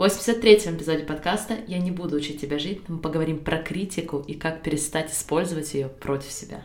В 83-м эпизоде подкаста «Я не буду учить тебя жить» мы поговорим про критику и как перестать использовать ее против себя.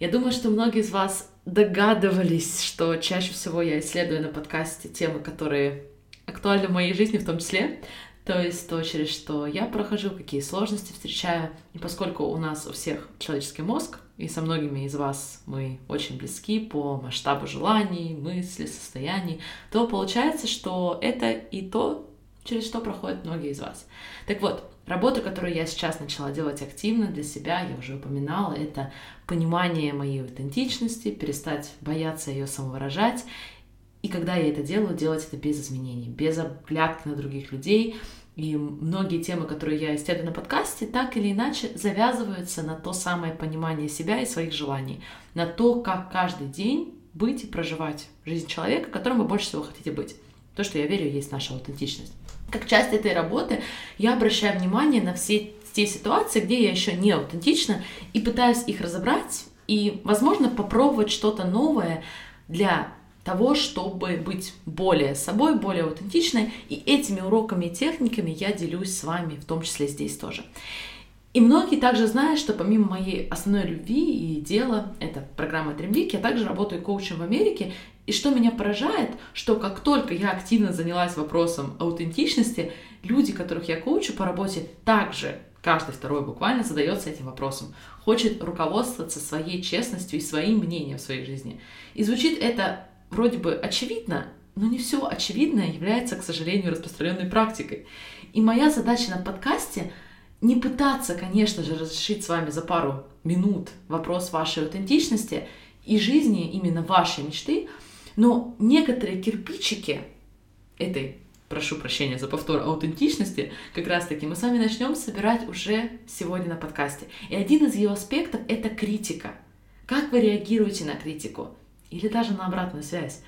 Я думаю, что многие из вас догадывались, что чаще всего я исследую на подкасте темы, которые актуальны в моей жизни в том числе. То есть то, через что я прохожу, какие сложности встречаю. И поскольку у нас у всех человеческий мозг, и со многими из вас мы очень близки по масштабу желаний, мыслей, состояний, то получается, что это и то, через что проходят многие из вас. Так вот, работа, которую я сейчас начала делать активно для себя, я уже упоминала, это понимание моей аутентичности, перестать бояться ее самовыражать. И когда я это делаю, делать это без изменений, без оглядки на других людей. И многие темы, которые я исследую на подкасте, так или иначе завязываются на то самое понимание себя и своих желаний, на то, как каждый день быть и проживать жизнь человека, которым вы больше всего хотите быть. То, что я верю, есть наша аутентичность. Как часть этой работы я обращаю внимание на все те ситуации, где я еще не аутентична, и пытаюсь их разобрать и, возможно, попробовать что-то новое для того, чтобы быть более собой, более аутентичной. И этими уроками и техниками я делюсь с вами, в том числе здесь тоже. И многие также знают, что помимо моей основной любви и дела, это программа Dream Week, я также работаю коучем в Америке. И что меня поражает, что как только я активно занялась вопросом аутентичности, люди, которых я коучу по работе, также каждый второй буквально задается этим вопросом, хочет руководствоваться своей честностью и своим мнением в своей жизни. И звучит это вроде бы очевидно, но не все очевидное является, к сожалению, распространенной практикой. И моя задача на подкасте не пытаться, конечно же, разрешить с вами за пару минут вопрос вашей аутентичности и жизни именно вашей мечты, но некоторые кирпичики этой прошу прощения за повтор аутентичности, как раз таки мы с вами начнем собирать уже сегодня на подкасте. И один из ее аспектов — это критика. Как вы реагируете на критику? Или даже на обратную связь?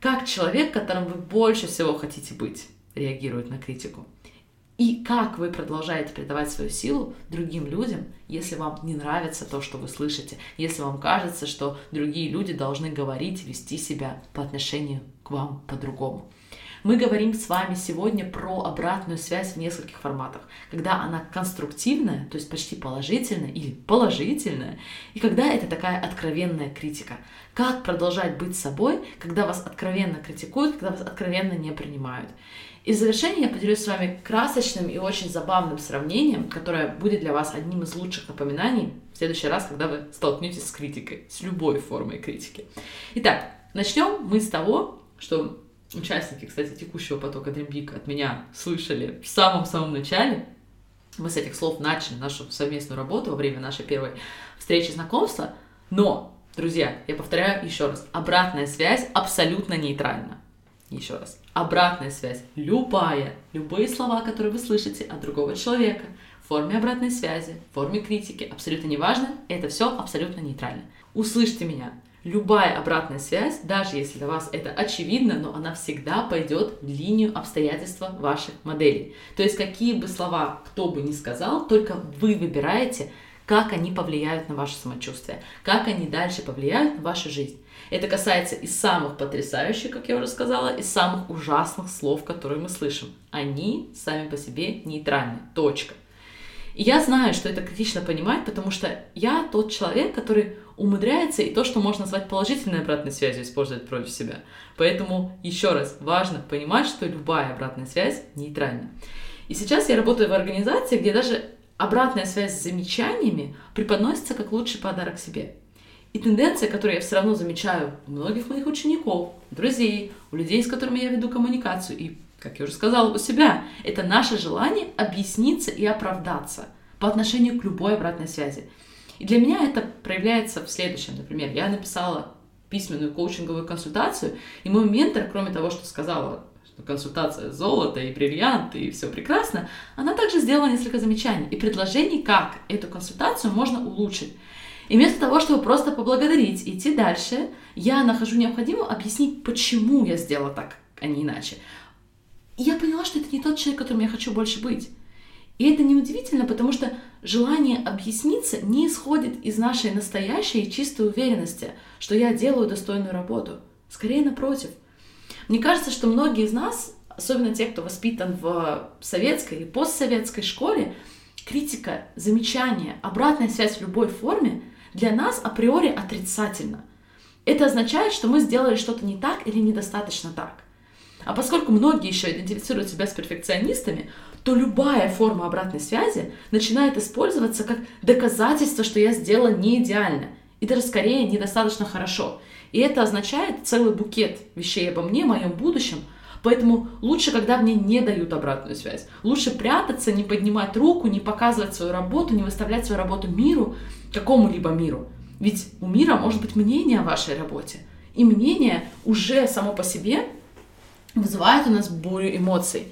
Как человек, которым вы больше всего хотите быть, реагирует на критику? И как вы продолжаете передавать свою силу другим людям, если вам не нравится то, что вы слышите, если вам кажется, что другие люди должны говорить, вести себя по отношению к вам по-другому. Мы говорим с вами сегодня про обратную связь в нескольких форматах. Когда она конструктивная, то есть почти положительная или положительная, и когда это такая откровенная критика. Как продолжать быть собой, когда вас откровенно критикуют, когда вас откровенно не принимают. И в завершение я поделюсь с вами красочным и очень забавным сравнением, которое будет для вас одним из лучших напоминаний в следующий раз, когда вы столкнетесь с критикой, с любой формой критики. Итак, начнем мы с того, что участники, кстати, текущего потока Dream Big от меня слышали в самом-самом начале. Мы с этих слов начали нашу совместную работу во время нашей первой встречи знакомства. Но, друзья, я повторяю еще раз, обратная связь абсолютно нейтральна. Еще раз, обратная связь, любая, любые слова, которые вы слышите от другого человека, в форме обратной связи, в форме критики, абсолютно неважно, это все абсолютно нейтрально. Услышьте меня, любая обратная связь, даже если для вас это очевидно, но она всегда пойдет в линию обстоятельства ваших моделей. То есть какие бы слова кто бы ни сказал, только вы выбираете, как они повлияют на ваше самочувствие, как они дальше повлияют на вашу жизнь. Это касается и самых потрясающих, как я уже сказала, и самых ужасных слов, которые мы слышим. Они сами по себе нейтральны. Точка. И я знаю, что это критично понимать, потому что я тот человек, который умудряется и то, что можно назвать положительной обратной связью, использовать против себя. Поэтому, еще раз, важно понимать, что любая обратная связь нейтральна. И сейчас я работаю в организации, где даже обратная связь с замечаниями преподносится как лучший подарок себе. И тенденция, которую я все равно замечаю у многих моих учеников, друзей, у людей, с которыми я веду коммуникацию, и, как я уже сказала, у себя, это наше желание объясниться и оправдаться по отношению к любой обратной связи. И для меня это проявляется в следующем. Например, я написала письменную коучинговую консультацию, и мой ментор, кроме того, что сказала, консультация золото и бриллианты, и все прекрасно, она также сделала несколько замечаний и предложений, как эту консультацию можно улучшить. И вместо того, чтобы просто поблагодарить и идти дальше, я нахожу необходимым объяснить, почему я сделала так, а не иначе. И я поняла, что это не тот человек, которым я хочу больше быть. И это неудивительно, потому что желание объясниться не исходит из нашей настоящей и чистой уверенности, что я делаю достойную работу. Скорее напротив. Мне кажется, что многие из нас, особенно те, кто воспитан в советской или постсоветской школе, критика, замечание, обратная связь в любой форме для нас априори отрицательно. Это означает, что мы сделали что-то не так или недостаточно так. А поскольку многие еще идентифицируют себя с перфекционистами, то любая форма обратной связи начинает использоваться как доказательство, что я сделала не идеально, и даже скорее недостаточно хорошо. И это означает целый букет вещей обо мне, моем будущем. Поэтому лучше, когда мне не дают обратную связь. Лучше прятаться, не поднимать руку, не показывать свою работу, не выставлять свою работу миру, какому-либо миру. Ведь у мира может быть мнение о вашей работе. И мнение уже само по себе вызывает у нас бурю эмоций.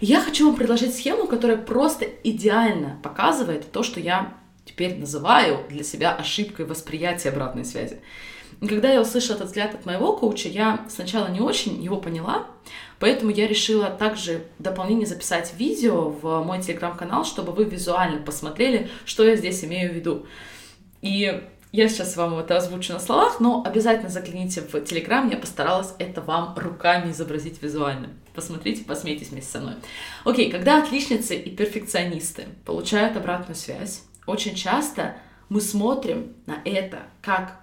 Я хочу вам предложить схему, которая просто идеально показывает то, что я теперь называю для себя ошибкой восприятия обратной связи. И когда я услышала этот взгляд от моего коуча, я сначала не очень его поняла, поэтому я решила также в дополнение записать видео в мой телеграм-канал, чтобы вы визуально посмотрели, что я здесь имею в виду. И я сейчас вам это озвучу на словах, но обязательно загляните в Телеграм, я постаралась это вам руками изобразить визуально. Посмотрите, посмейтесь вместе со мной. Окей, когда отличницы и перфекционисты получают обратную связь, очень часто мы смотрим на это как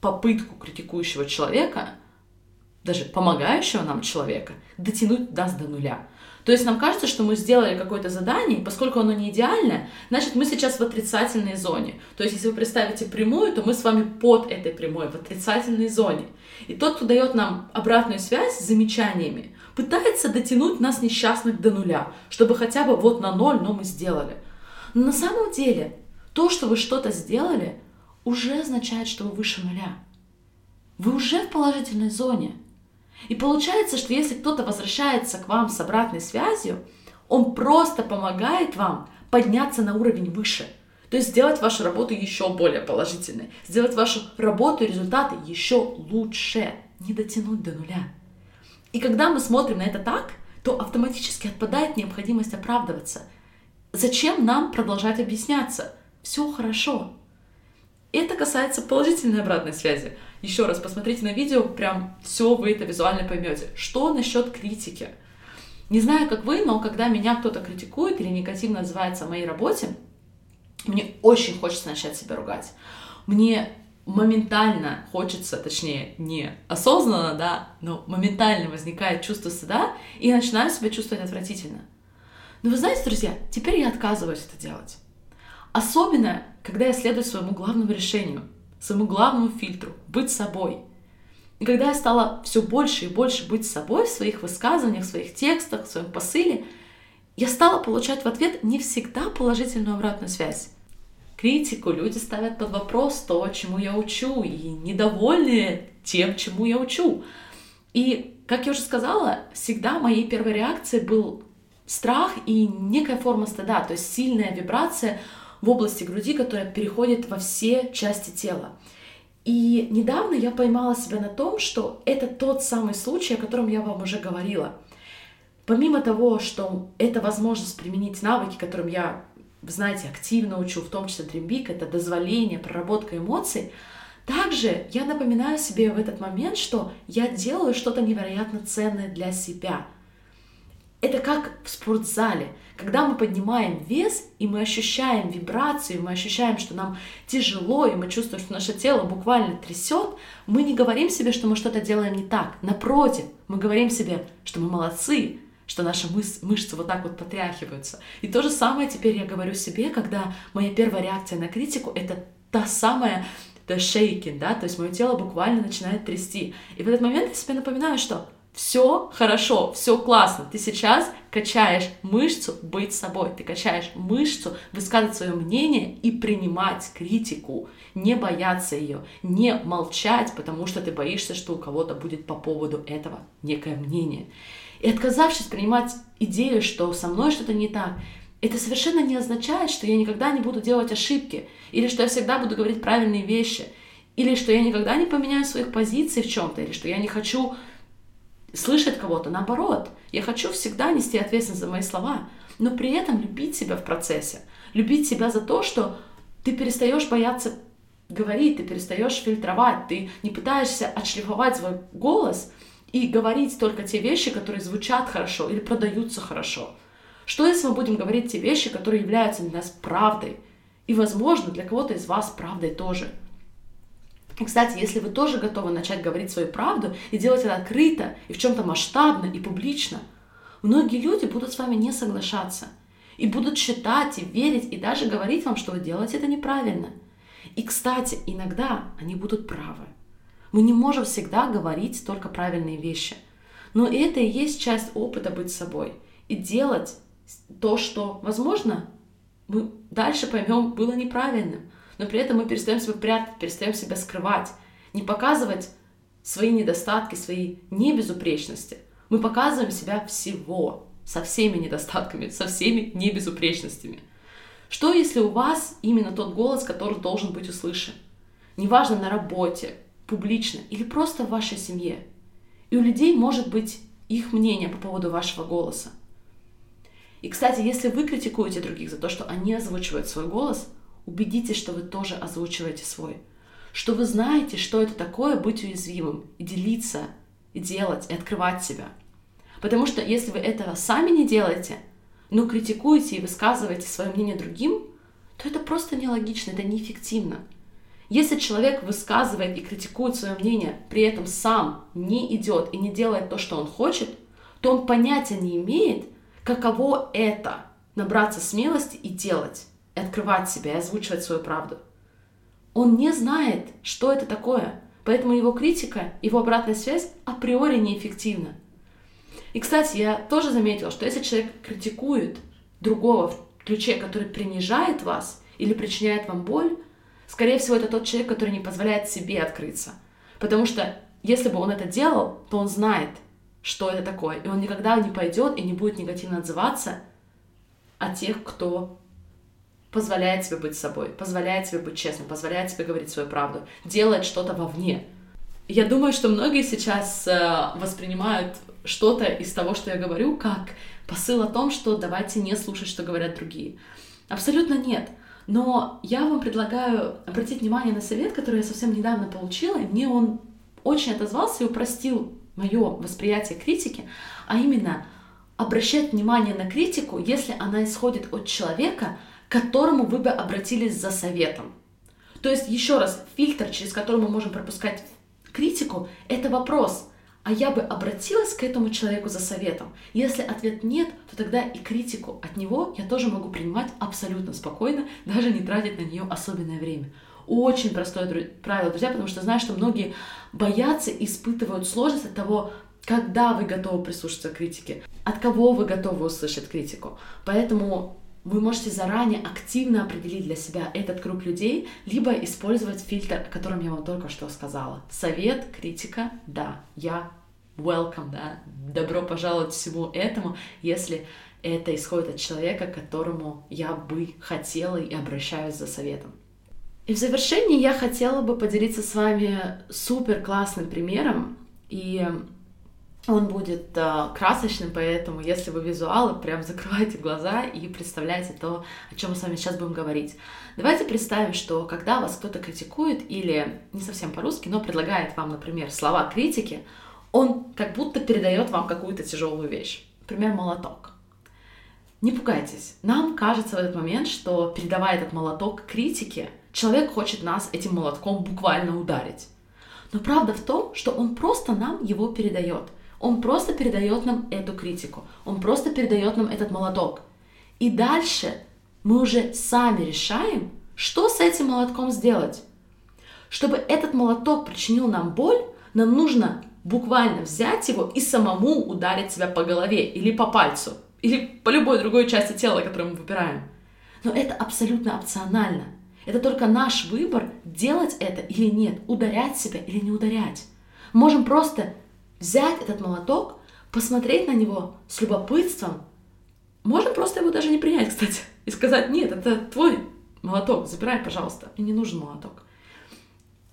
попытку критикующего человека, даже помогающего нам человека, дотянуть нас до нуля. То есть нам кажется, что мы сделали какое-то задание, и поскольку оно не идеальное, значит мы сейчас в отрицательной зоне. То есть если вы представите прямую, то мы с вами под этой прямой, в отрицательной зоне. И тот, кто дает нам обратную связь с замечаниями, пытается дотянуть нас несчастных до нуля, чтобы хотя бы вот на ноль, но мы сделали. Но на самом деле то, что вы что-то сделали, уже означает, что вы выше нуля. Вы уже в положительной зоне. И получается, что если кто-то возвращается к вам с обратной связью, он просто помогает вам подняться на уровень выше. То есть сделать вашу работу еще более положительной, сделать вашу работу и результаты еще лучше, не дотянуть до нуля. И когда мы смотрим на это так, то автоматически отпадает необходимость оправдываться. Зачем нам продолжать объясняться? Все хорошо. Это касается положительной обратной связи. Еще раз посмотрите на видео, прям все вы это визуально поймете. Что насчет критики? Не знаю, как вы, но когда меня кто-то критикует или негативно отзывается о моей работе, мне очень хочется начать себя ругать. Мне моментально хочется, точнее, не осознанно, да, но моментально возникает чувство стыда, и я начинаю себя чувствовать отвратительно. Но вы знаете, друзья, теперь я отказываюсь это делать. Особенно, когда я следую своему главному решению — своему главному фильтру — быть собой. И когда я стала все больше и больше быть собой в своих высказываниях, в своих текстах, в своем посыле, я стала получать в ответ не всегда положительную обратную связь. Критику люди ставят под вопрос то, чему я учу, и недовольны тем, чему я учу. И, как я уже сказала, всегда моей первой реакцией был страх и некая форма стыда, то есть сильная вибрация — в области груди, которая переходит во все части тела. И недавно я поймала себя на том, что это тот самый случай, о котором я вам уже говорила. Помимо того, что это возможность применить навыки, которым я, знаете, активно учу, в том числе Big, это дозволение, проработка эмоций, также я напоминаю себе в этот момент, что я делаю что-то невероятно ценное для себя. Это как в спортзале. Когда мы поднимаем вес, и мы ощущаем вибрацию, мы ощущаем, что нам тяжело, и мы чувствуем, что наше тело буквально трясет, мы не говорим себе, что мы что-то делаем не так. Напротив, мы говорим себе, что мы молодцы, что наши мыс мышцы вот так вот потряхиваются. И то же самое теперь я говорю себе, когда моя первая реакция на критику — это та самая the shaking, да, то есть мое тело буквально начинает трясти. И в этот момент я себе напоминаю, что все хорошо, все классно. Ты сейчас качаешь мышцу быть собой, ты качаешь мышцу высказывать свое мнение и принимать критику, не бояться ее, не молчать, потому что ты боишься, что у кого-то будет по поводу этого некое мнение. И отказавшись принимать идею, что со мной что-то не так, это совершенно не означает, что я никогда не буду делать ошибки, или что я всегда буду говорить правильные вещи, или что я никогда не поменяю своих позиций в чем-то, или что я не хочу слышать кого-то. Наоборот, я хочу всегда нести ответственность за мои слова, но при этом любить себя в процессе, любить себя за то, что ты перестаешь бояться говорить, ты перестаешь фильтровать, ты не пытаешься отшлифовать свой голос и говорить только те вещи, которые звучат хорошо или продаются хорошо. Что если мы будем говорить те вещи, которые являются для нас правдой? И, возможно, для кого-то из вас правдой тоже. И, кстати, если вы тоже готовы начать говорить свою правду и делать это открыто, и в чем-то масштабно, и публично, многие люди будут с вами не соглашаться. И будут считать, и верить, и даже говорить вам, что вы делаете это неправильно – и, кстати, иногда они будут правы. Мы не можем всегда говорить только правильные вещи. Но это и есть часть опыта быть собой. И делать то, что, возможно, мы дальше поймем, было неправильным. Но при этом мы перестаем себя прятать, перестаем себя скрывать. Не показывать свои недостатки, свои небезупречности. Мы показываем себя всего, со всеми недостатками, со всеми небезупречностями – что если у вас именно тот голос, который должен быть услышан? Неважно на работе, публично или просто в вашей семье. И у людей может быть их мнение по поводу вашего голоса. И, кстати, если вы критикуете других за то, что они озвучивают свой голос, убедитесь, что вы тоже озвучиваете свой. Что вы знаете, что это такое быть уязвимым, и делиться, и делать, и открывать себя. Потому что если вы этого сами не делаете – но критикуете и высказываете свое мнение другим, то это просто нелогично, это неэффективно. Если человек высказывает и критикует свое мнение, при этом сам не идет и не делает то, что он хочет, то он понятия не имеет, каково это набраться смелости и делать, и открывать себя, и озвучивать свою правду. Он не знает, что это такое, поэтому его критика, его обратная связь априори неэффективна. И, кстати, я тоже заметила, что если человек критикует другого в ключе, который принижает вас или причиняет вам боль, скорее всего, это тот человек, который не позволяет себе открыться. Потому что если бы он это делал, то он знает, что это такое, и он никогда не пойдет и не будет негативно отзываться о тех, кто позволяет себе быть собой, позволяет себе быть честным, позволяет себе говорить свою правду, делает что-то вовне. Я думаю, что многие сейчас э, воспринимают что-то из того, что я говорю, как посыл о том, что давайте не слушать, что говорят другие. Абсолютно нет. Но я вам предлагаю обратить внимание на совет, который я совсем недавно получила, и мне он очень отозвался и упростил мое восприятие критики, а именно обращать внимание на критику, если она исходит от человека, к которому вы бы обратились за советом. То есть, еще раз, фильтр, через который мы можем пропускать критику, это вопрос – а я бы обратилась к этому человеку за советом. Если ответ нет, то тогда и критику от него я тоже могу принимать абсолютно спокойно, даже не тратить на нее особенное время. Очень простое правило, друзья, потому что знаю, что многие боятся и испытывают сложность от того, когда вы готовы прислушаться к критике, от кого вы готовы услышать критику. Поэтому вы можете заранее активно определить для себя этот круг людей, либо использовать фильтр, о котором я вам только что сказала. Совет, критика, да, я welcome, да, добро пожаловать всему этому, если это исходит от человека, к которому я бы хотела и обращаюсь за советом. И в завершении я хотела бы поделиться с вами супер классным примером, и он будет э, красочным, поэтому если вы визуалы, прям закрывайте глаза и представляете то, о чем мы с вами сейчас будем говорить. Давайте представим, что когда вас кто-то критикует или не совсем по-русски, но предлагает вам, например, слова критики, он как будто передает вам какую-то тяжелую вещь. Например, молоток. Не пугайтесь. Нам кажется в этот момент, что передавая этот молоток критике, человек хочет нас этим молотком буквально ударить. Но правда в том, что он просто нам его передает – он просто передает нам эту критику. Он просто передает нам этот молоток. И дальше мы уже сами решаем, что с этим молотком сделать. Чтобы этот молоток причинил нам боль, нам нужно буквально взять его и самому ударить себя по голове или по пальцу, или по любой другой части тела, которую мы выбираем. Но это абсолютно опционально. Это только наш выбор, делать это или нет, ударять себя или не ударять. Можем просто взять этот молоток, посмотреть на него с любопытством. Можно просто его даже не принять, кстати, и сказать, нет, это твой молоток, забирай, пожалуйста, мне не нужен молоток.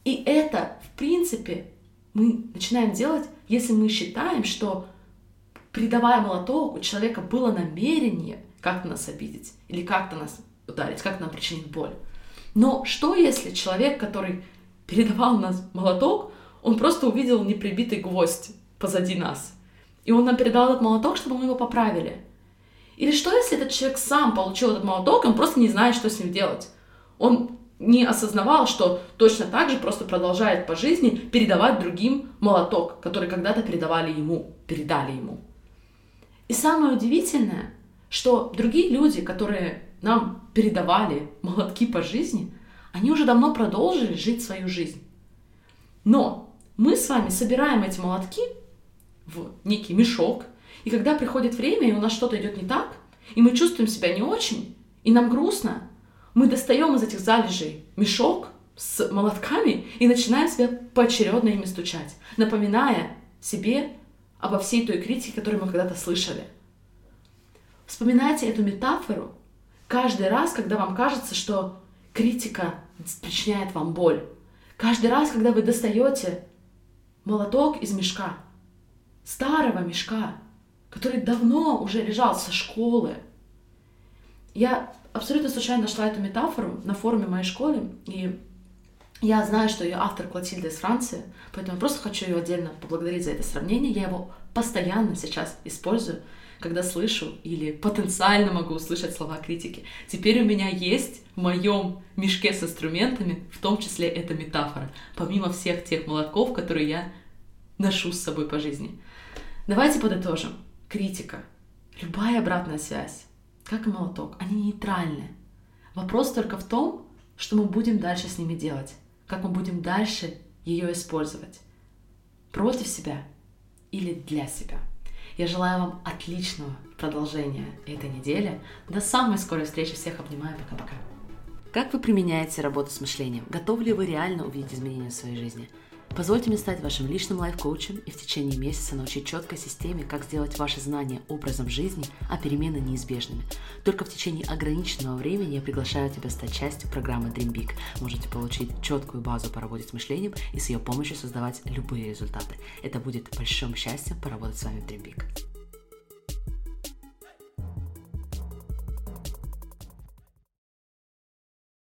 И это, в принципе, мы начинаем делать, если мы считаем, что придавая молоток, у человека было намерение как-то нас обидеть или как-то нас ударить, как-то нам причинить боль. Но что если человек, который передавал нас молоток, он просто увидел неприбитый гвоздь позади нас. И он нам передал этот молоток, чтобы мы его поправили. Или что, если этот человек сам получил этот молоток, он просто не знает, что с ним делать? Он не осознавал, что точно так же просто продолжает по жизни передавать другим молоток, который когда-то передавали ему, передали ему. И самое удивительное, что другие люди, которые нам передавали молотки по жизни, они уже давно продолжили жить свою жизнь. Но мы с вами собираем эти молотки в некий мешок, и когда приходит время, и у нас что-то идет не так, и мы чувствуем себя не очень, и нам грустно, мы достаем из этих залежей мешок с молотками и начинаем себя поочередно ими стучать, напоминая себе обо всей той критике, которую мы когда-то слышали. Вспоминайте эту метафору каждый раз, когда вам кажется, что критика причиняет вам боль. Каждый раз, когда вы достаете молоток из мешка, старого мешка, который давно уже лежал со школы. Я абсолютно случайно нашла эту метафору на форуме моей школы, и я знаю, что ее автор Клотильда из Франции, поэтому просто хочу ее отдельно поблагодарить за это сравнение. Я его постоянно сейчас использую, когда слышу или потенциально могу услышать слова критики. Теперь у меня есть в моем мешке с инструментами, в том числе эта метафора, помимо всех тех молотков, которые я ношу с собой по жизни. Давайте подытожим. Критика, любая обратная связь, как и молоток, они нейтральны. Вопрос только в том, что мы будем дальше с ними делать, как мы будем дальше ее использовать. Против себя или для себя. Я желаю вам отличного продолжения этой недели. До самой скорой встречи. Всех обнимаю. Пока-пока. Как вы применяете работу с мышлением? Готовы ли вы реально увидеть изменения в своей жизни? Позвольте мне стать вашим личным лайф-коучем и в течение месяца научить четкой системе, как сделать ваши знания образом жизни, а перемены неизбежными. Только в течение ограниченного времени я приглашаю тебя стать частью программы Dream Big. Можете получить четкую базу по работе с мышлением и с ее помощью создавать любые результаты. Это будет большим счастьем поработать с вами в Dream Big.